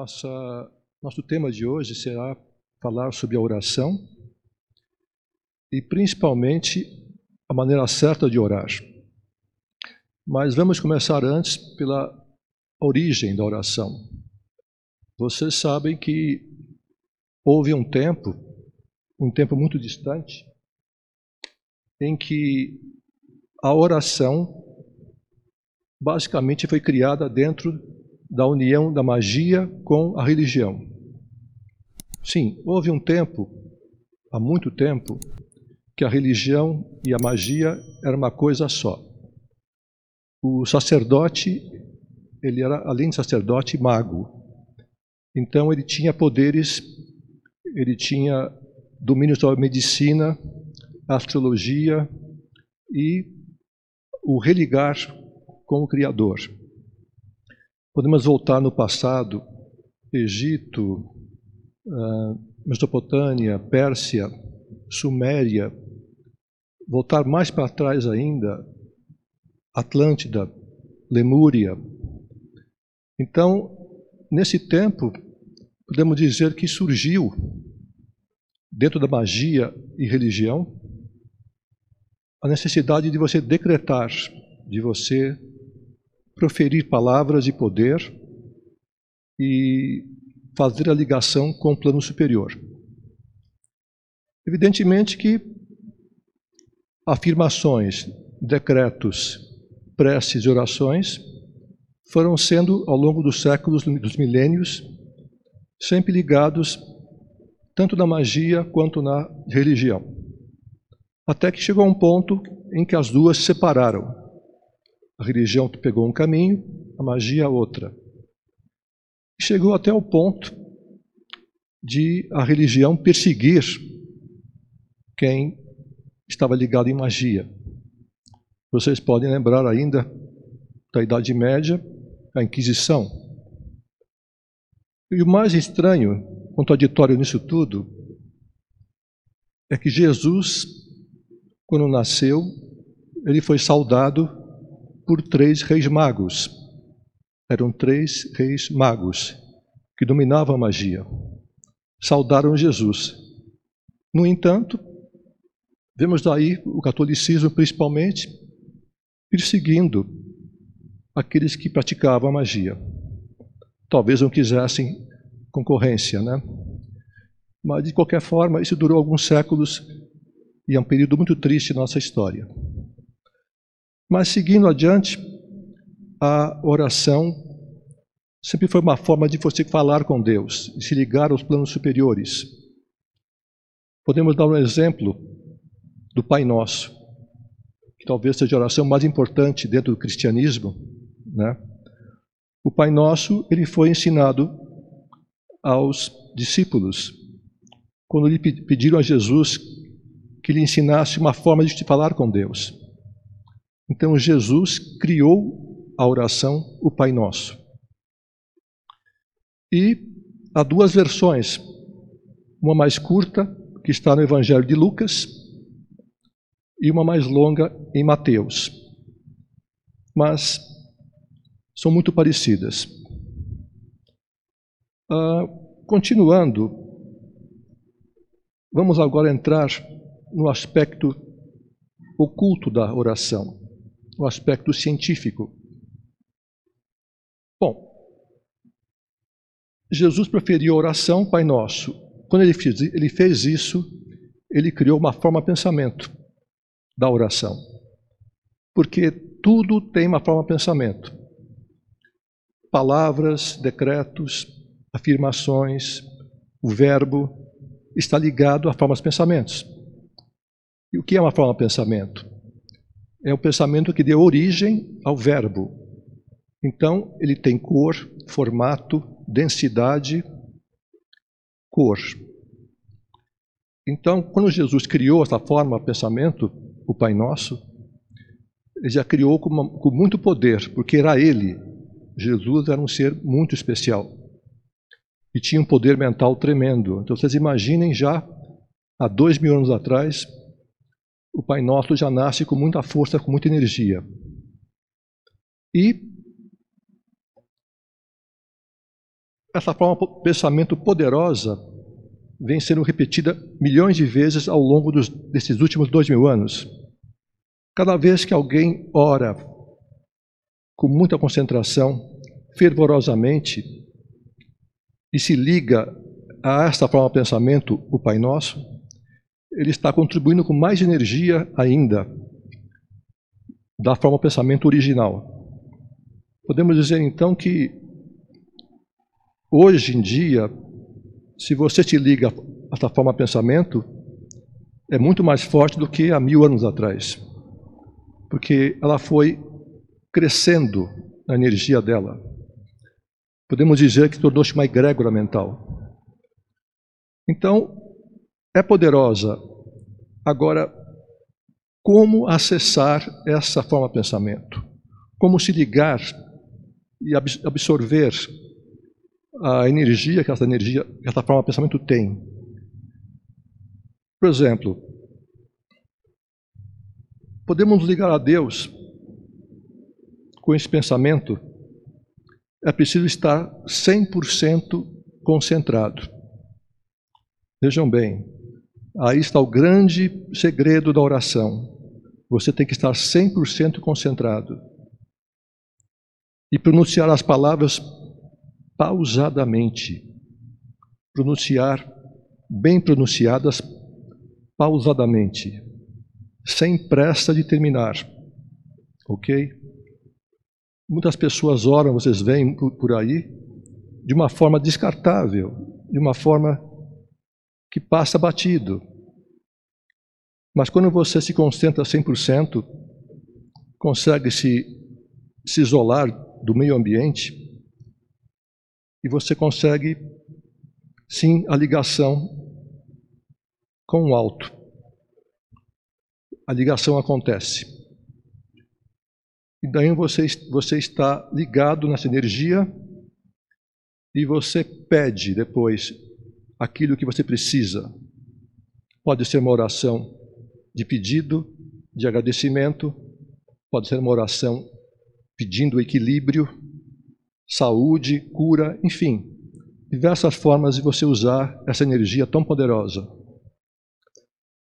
Nossa, nosso tema de hoje será falar sobre a oração e principalmente a maneira certa de orar. Mas vamos começar antes pela origem da oração. Vocês sabem que houve um tempo, um tempo muito distante, em que a oração basicamente foi criada dentro da união da magia com a religião. Sim, houve um tempo, há muito tempo, que a religião e a magia era uma coisa só. O sacerdote, ele era, além de sacerdote, mago. Então ele tinha poderes, ele tinha domínio sobre a medicina, astrologia e o religar com o Criador. Podemos voltar no passado, Egito, ah, Mesopotâmia, Pérsia, Suméria, voltar mais para trás ainda, Atlântida, Lemúria. Então, nesse tempo, podemos dizer que surgiu, dentro da magia e religião, a necessidade de você decretar, de você proferir palavras de poder e fazer a ligação com o plano superior. Evidentemente que afirmações, decretos, preces e orações foram sendo, ao longo dos séculos, dos milênios, sempre ligados tanto na magia quanto na religião. Até que chegou a um ponto em que as duas se separaram. A religião pegou um caminho, a magia outra. Chegou até o ponto de a religião perseguir quem estava ligado em magia. Vocês podem lembrar ainda da Idade Média, a Inquisição. E o mais estranho, contraditório nisso tudo, é que Jesus, quando nasceu, ele foi saudado por três reis magos. Eram três reis magos que dominavam a magia. Saudaram Jesus. No entanto, vemos daí o catolicismo principalmente perseguindo aqueles que praticavam a magia. Talvez não quisessem concorrência, né? Mas de qualquer forma, isso durou alguns séculos e é um período muito triste em nossa história. Mas seguindo adiante, a oração sempre foi uma forma de você falar com Deus, de se ligar aos planos superiores. Podemos dar um exemplo do Pai Nosso, que talvez seja a oração mais importante dentro do cristianismo, né? O Pai Nosso, ele foi ensinado aos discípulos quando lhe pediram a Jesus que lhe ensinasse uma forma de falar com Deus. Então Jesus criou a oração, o Pai Nosso. E há duas versões, uma mais curta, que está no Evangelho de Lucas, e uma mais longa em Mateus. Mas são muito parecidas. Uh, continuando, vamos agora entrar no aspecto oculto da oração o aspecto científico. Bom, Jesus preferiu a oração Pai Nosso. Quando ele fez, ele fez isso, ele criou uma forma de pensamento da oração. Porque tudo tem uma forma de pensamento. Palavras, decretos, afirmações, o verbo está ligado a formas de pensamentos. E o que é uma forma de pensamento? É o pensamento que deu origem ao verbo. Então, ele tem cor, formato, densidade, cor. Então, quando Jesus criou essa forma pensamento, o Pai Nosso, ele já criou com, uma, com muito poder, porque era ele. Jesus era um ser muito especial e tinha um poder mental tremendo. Então, vocês imaginem já, há dois mil anos atrás, o Pai Nosso já nasce com muita força, com muita energia. E essa forma de pensamento poderosa vem sendo repetida milhões de vezes ao longo dos, desses últimos dois mil anos. Cada vez que alguém ora com muita concentração, fervorosamente, e se liga a esta forma de pensamento, o Pai Nosso, ele está contribuindo com mais energia ainda da forma pensamento original. Podemos dizer então que hoje em dia, se você te liga a esta forma pensamento, é muito mais forte do que há mil anos atrás, porque ela foi crescendo na energia dela. Podemos dizer que tornou-se uma egrégora mental. Então, é poderosa. Agora, como acessar essa forma de pensamento? Como se ligar e absorver a energia que essa energia, que essa forma de pensamento tem? Por exemplo, podemos ligar a Deus com esse pensamento, é preciso estar 100% concentrado. Vejam bem, aí está o grande segredo da oração. Você tem que estar 100% concentrado e pronunciar as palavras pausadamente. Pronunciar bem pronunciadas pausadamente, sem pressa de terminar. Ok? Muitas pessoas oram, vocês veem por aí, de uma forma descartável, de uma forma que passa batido. Mas quando você se concentra 100%, consegue se, se isolar do meio ambiente e você consegue, sim, a ligação com o alto. A ligação acontece. E daí você, você está ligado nessa energia e você pede depois aquilo que você precisa. Pode ser uma oração de pedido, de agradecimento, pode ser uma oração pedindo equilíbrio, saúde, cura, enfim, diversas formas de você usar essa energia tão poderosa.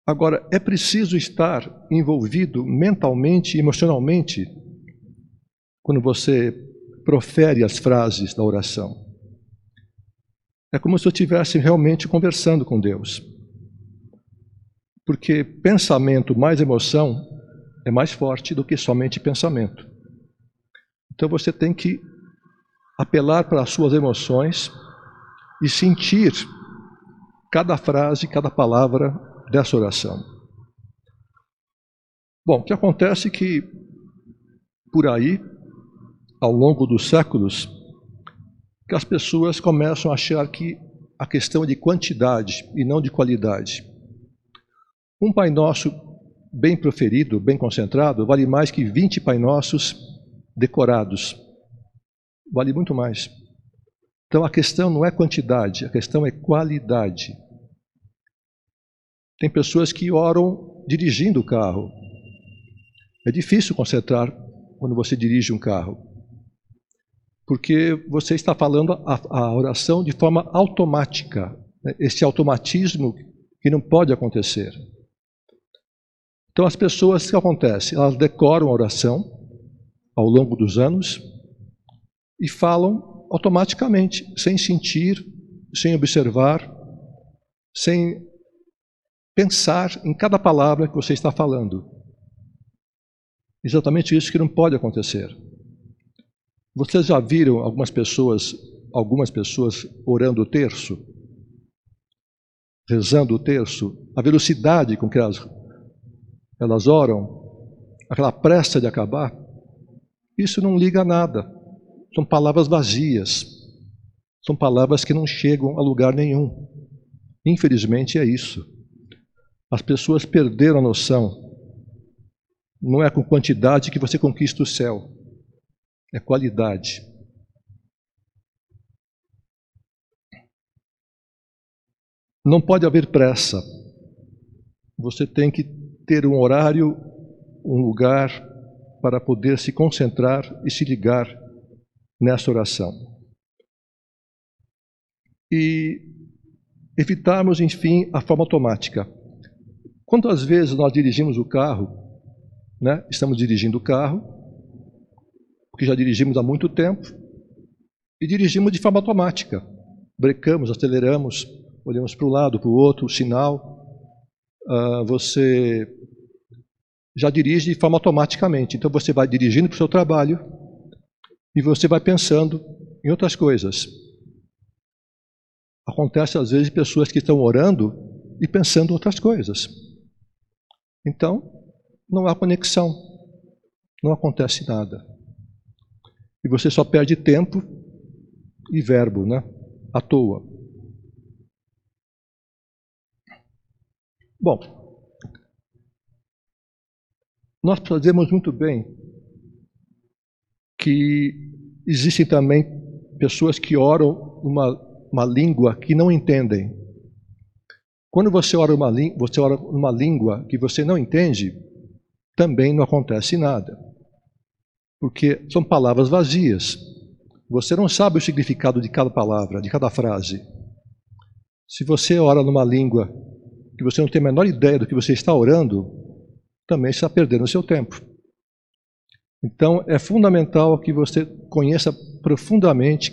Agora, é preciso estar envolvido mentalmente e emocionalmente quando você profere as frases da oração. É como se eu estivesse realmente conversando com Deus. Porque pensamento mais emoção é mais forte do que somente pensamento. Então você tem que apelar para as suas emoções e sentir cada frase, cada palavra dessa oração. Bom, o que acontece é que por aí, ao longo dos séculos, que as pessoas começam a achar que a questão é de quantidade e não de qualidade. Um Pai Nosso bem proferido, bem concentrado, vale mais que 20 Pai Nossos decorados. Vale muito mais. Então a questão não é quantidade, a questão é qualidade. Tem pessoas que oram dirigindo o carro. É difícil concentrar quando você dirige um carro porque você está falando a, a oração de forma automática, né? esse automatismo que não pode acontecer. Então, as pessoas, o que acontece? Elas decoram a oração ao longo dos anos e falam automaticamente, sem sentir, sem observar, sem pensar em cada palavra que você está falando. Exatamente isso que não pode acontecer. Vocês já viram algumas pessoas, algumas pessoas orando o terço? Rezando o terço? A velocidade com que elas, elas oram, aquela pressa de acabar, isso não liga a nada. São palavras vazias. São palavras que não chegam a lugar nenhum. Infelizmente é isso. As pessoas perderam a noção. Não é com quantidade que você conquista o céu é qualidade. Não pode haver pressa. Você tem que ter um horário, um lugar para poder se concentrar e se ligar nessa oração. e evitarmos, enfim, a forma automática. Quantas vezes nós dirigimos o carro, né? estamos dirigindo o carro, porque já dirigimos há muito tempo, e dirigimos de forma automática. Brecamos, aceleramos, olhamos para um lado, para o outro, o sinal. Uh, você já dirige de forma automaticamente. Então você vai dirigindo para o seu trabalho e você vai pensando em outras coisas. Acontece às vezes pessoas que estão orando e pensando outras coisas. Então, não há conexão, não acontece nada. E você só perde tempo e verbo, né? À toa. Bom, nós sabemos muito bem que existem também pessoas que oram uma, uma língua que não entendem. Quando você ora, uma, você ora uma língua que você não entende, também não acontece nada. Porque são palavras vazias. Você não sabe o significado de cada palavra, de cada frase. Se você ora numa língua que você não tem a menor ideia do que você está orando, também está perdendo o seu tempo. Então, é fundamental que você conheça profundamente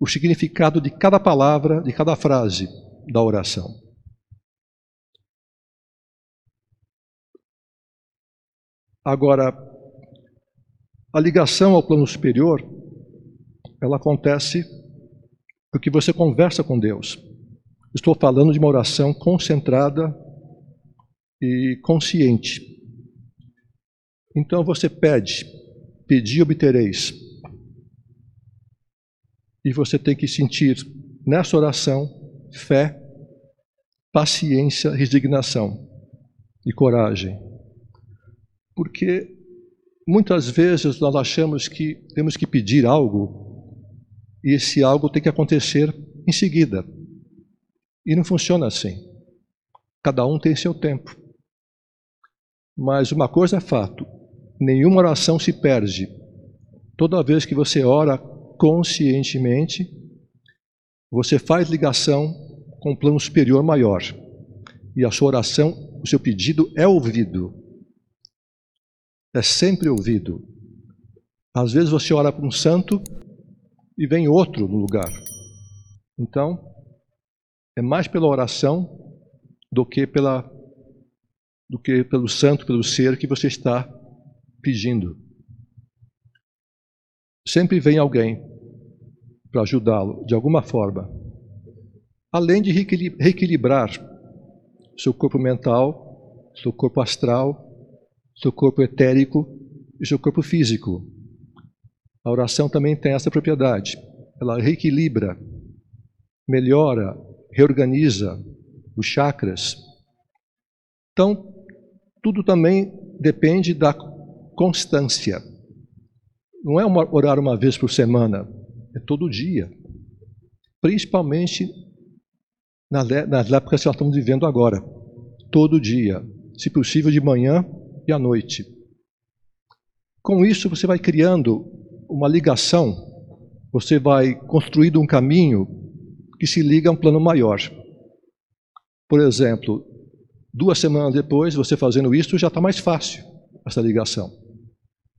o significado de cada palavra, de cada frase da oração. Agora, a ligação ao plano superior, ela acontece porque você conversa com Deus. Estou falando de uma oração concentrada e consciente. Então você pede, pedi obtereis. E você tem que sentir nessa oração fé, paciência, resignação e coragem. Porque muitas vezes nós achamos que temos que pedir algo e esse algo tem que acontecer em seguida. E não funciona assim. Cada um tem seu tempo. Mas uma coisa é fato: nenhuma oração se perde. Toda vez que você ora conscientemente, você faz ligação com um plano superior maior. E a sua oração, o seu pedido é ouvido. É sempre ouvido. Às vezes você ora para um santo e vem outro no lugar. Então, é mais pela oração do que pela do que pelo santo, pelo ser que você está pedindo. Sempre vem alguém para ajudá-lo de alguma forma. Além de reequilibrar seu corpo mental, seu corpo astral, seu corpo etérico e seu corpo físico. A oração também tem essa propriedade. Ela reequilibra, melhora, reorganiza os chakras. Então, tudo também depende da constância. Não é uma, orar uma vez por semana, é todo dia. Principalmente nas, épocas que nós estamos vivendo agora. Todo dia. Se possível, de manhã e à noite. Com isso, você vai criando uma ligação, você vai construindo um caminho que se liga a um plano maior. Por exemplo, Duas semanas depois, você fazendo isso, já está mais fácil essa ligação.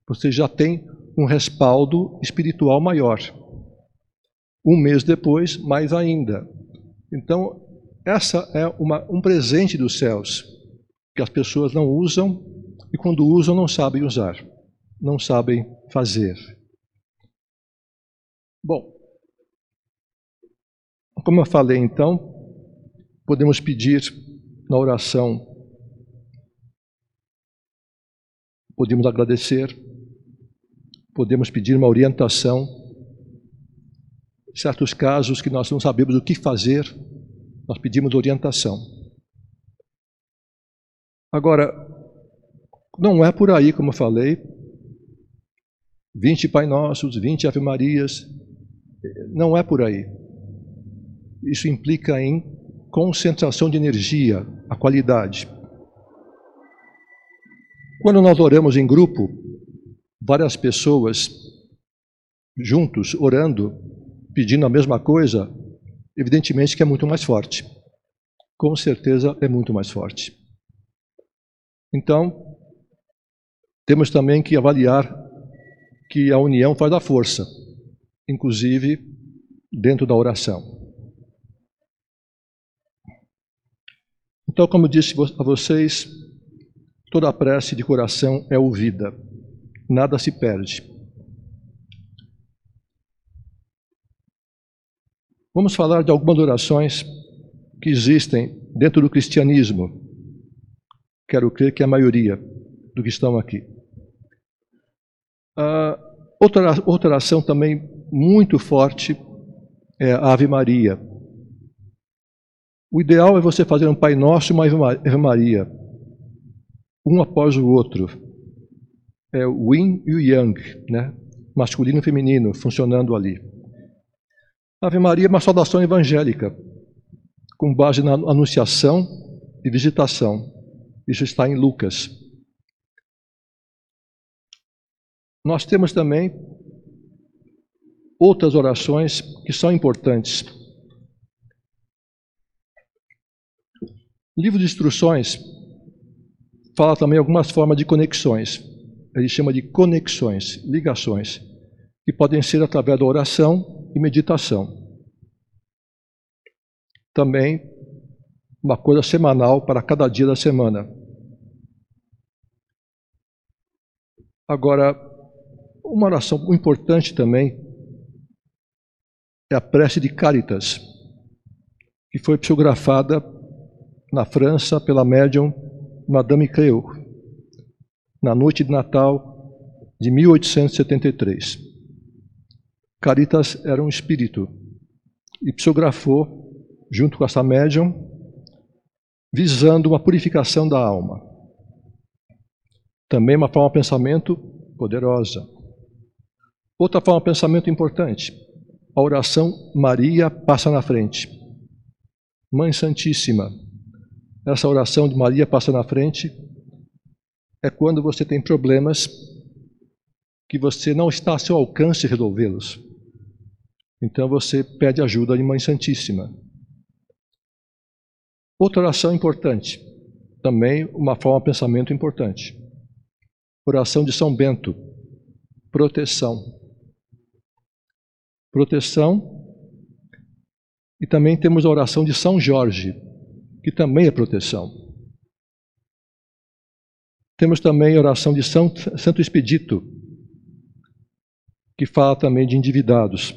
Você já tem um respaldo espiritual maior. Um mês depois, mais ainda. Então, essa é uma, um presente dos céus que as pessoas não usam e, quando usam, não sabem usar, não sabem fazer. Bom, como eu falei então, podemos pedir na oração, podemos agradecer, podemos pedir uma orientação. Certos casos que nós não sabemos o que fazer, nós pedimos orientação. Agora, não é por aí, como eu falei, 20 Pai Nossos, 20 Ave Marias, não é por aí. Isso implica em concentração de energia, a qualidade. Quando nós oramos em grupo, várias pessoas juntos orando, pedindo a mesma coisa, evidentemente que é muito mais forte. Com certeza é muito mais forte. Então, temos também que avaliar que a união faz a força, inclusive dentro da oração. Então, como eu disse a vocês, toda prece de coração é ouvida, nada se perde. Vamos falar de algumas orações que existem dentro do cristianismo. Quero crer que a maioria do que estão aqui. Uh, outra, outra oração também muito forte é a Ave Maria. O ideal é você fazer um Pai Nosso e uma Ave Maria, um após o outro. É o Yin e o Yang, né? masculino e feminino, funcionando ali. Ave Maria é uma saudação evangélica, com base na anunciação e visitação. Isso está em Lucas. Nós temos também outras orações que são importantes. O livro de instruções fala também algumas formas de conexões. Ele chama de conexões, ligações, que podem ser através da oração e meditação. Também uma coisa semanal para cada dia da semana. Agora, uma oração importante também é a prece de Caritas, que foi psicografada na França pela médium Madame Creux, na noite de Natal de 1873. Caritas era um espírito e psicografou, junto com essa médium, visando uma purificação da alma. Também uma forma de pensamento poderosa. Outra forma de pensamento importante, a oração Maria passa na frente. Mãe Santíssima, essa oração de Maria passa na frente é quando você tem problemas que você não está a seu alcance resolvê-los. Então você pede ajuda de Mãe Santíssima. Outra oração importante, também uma forma de pensamento importante. Oração de São Bento, proteção. Proteção. E também temos a oração de São Jorge, que também é proteção. Temos também a oração de São, Santo Expedito, que fala também de endividados.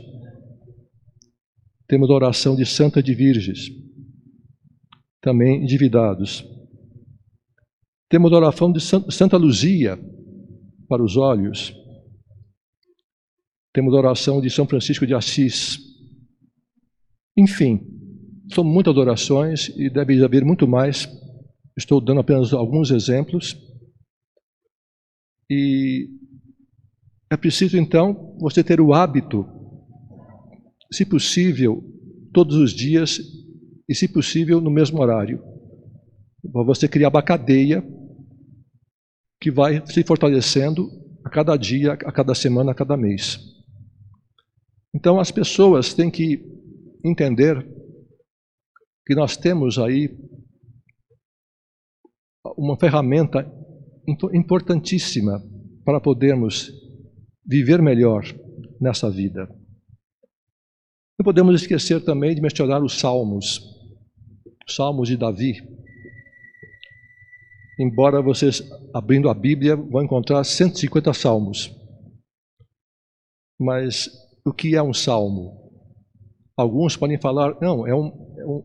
Temos a oração de Santa de Virges, também endividados. Temos a oração de Santa Luzia, para os olhos. Temos a oração de São Francisco de Assis. Enfim, são muitas orações e deve haver muito mais. Estou dando apenas alguns exemplos. E é preciso, então, você ter o hábito se possível, todos os dias e, se possível, no mesmo horário. Para você criar uma cadeia que vai se fortalecendo a cada dia, a cada semana, a cada mês. Então, as pessoas têm que entender que nós temos aí uma ferramenta importantíssima para podermos viver melhor nessa vida. Não podemos esquecer também de mencionar os Salmos, Salmos de Davi. Embora vocês, abrindo a Bíblia, vão encontrar 150 salmos. Mas o que é um salmo? Alguns podem falar, não, é, um, é, um,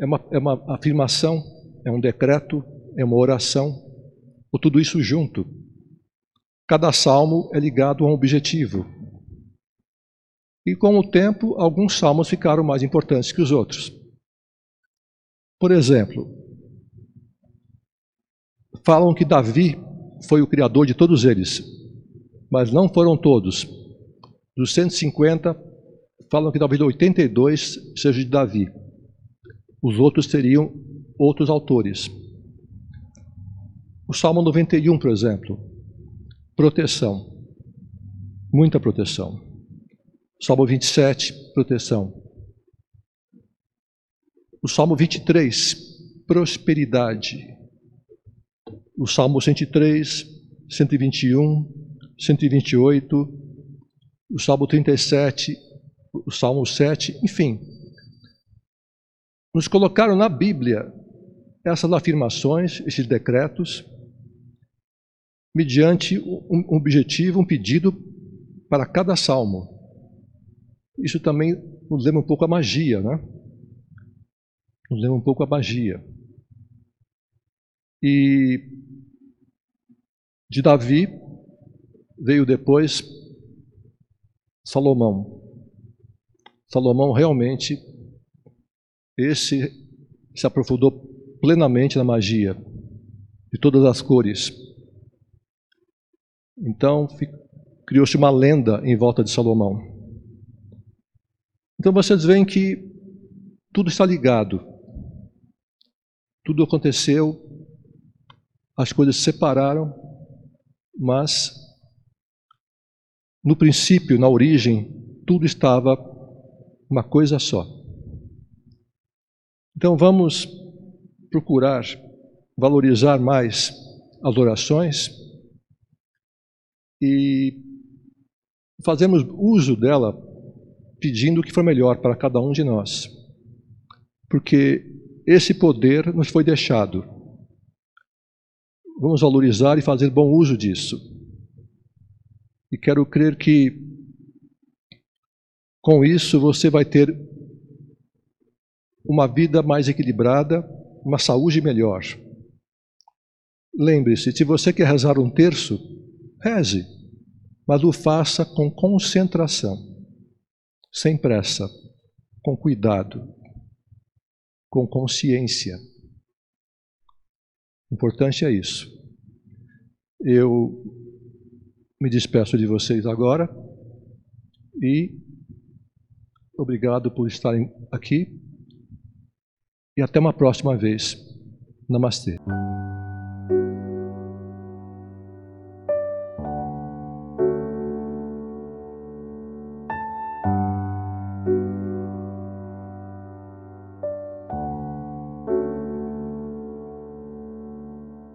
é, uma, é uma afirmação, é um decreto, é uma oração, ou tudo isso junto. Cada salmo é ligado a um objetivo, e com o tempo, alguns salmos ficaram mais importantes que os outros. Por exemplo, falam que Davi foi o criador de todos eles, mas não foram todos. Dos 150, falam que talvez 82 seja de Davi. Os outros seriam outros autores. O Salmo 91, por exemplo, proteção, muita proteção. Salmo 27, proteção. o Salmo 23, prosperidade. O Salmo 103, 121, 128, o Salmo 37, o Salmo 7, enfim. Nos colocaram na Bíblia essas afirmações, esses decretos, mediante um objetivo, um pedido para cada salmo. Isso também nos lembra um pouco a magia, né? Nos lembra um pouco a magia. E de Davi veio depois Salomão. Salomão realmente esse se aprofundou plenamente na magia de todas as cores. Então criou-se uma lenda em volta de Salomão. Então vocês veem que tudo está ligado. Tudo aconteceu, as coisas se separaram, mas no princípio, na origem, tudo estava uma coisa só. Então vamos procurar valorizar mais as orações e fazemos uso dela pedindo o que for melhor para cada um de nós. Porque esse poder nos foi deixado. Vamos valorizar e fazer bom uso disso. E quero crer que com isso você vai ter uma vida mais equilibrada, uma saúde melhor. Lembre-se, se você quer rezar um terço, reze, mas o faça com concentração, sem pressa, com cuidado, com consciência. O importante é isso. Eu me despeço de vocês agora e obrigado por estarem aqui e até uma próxima vez. Namastê.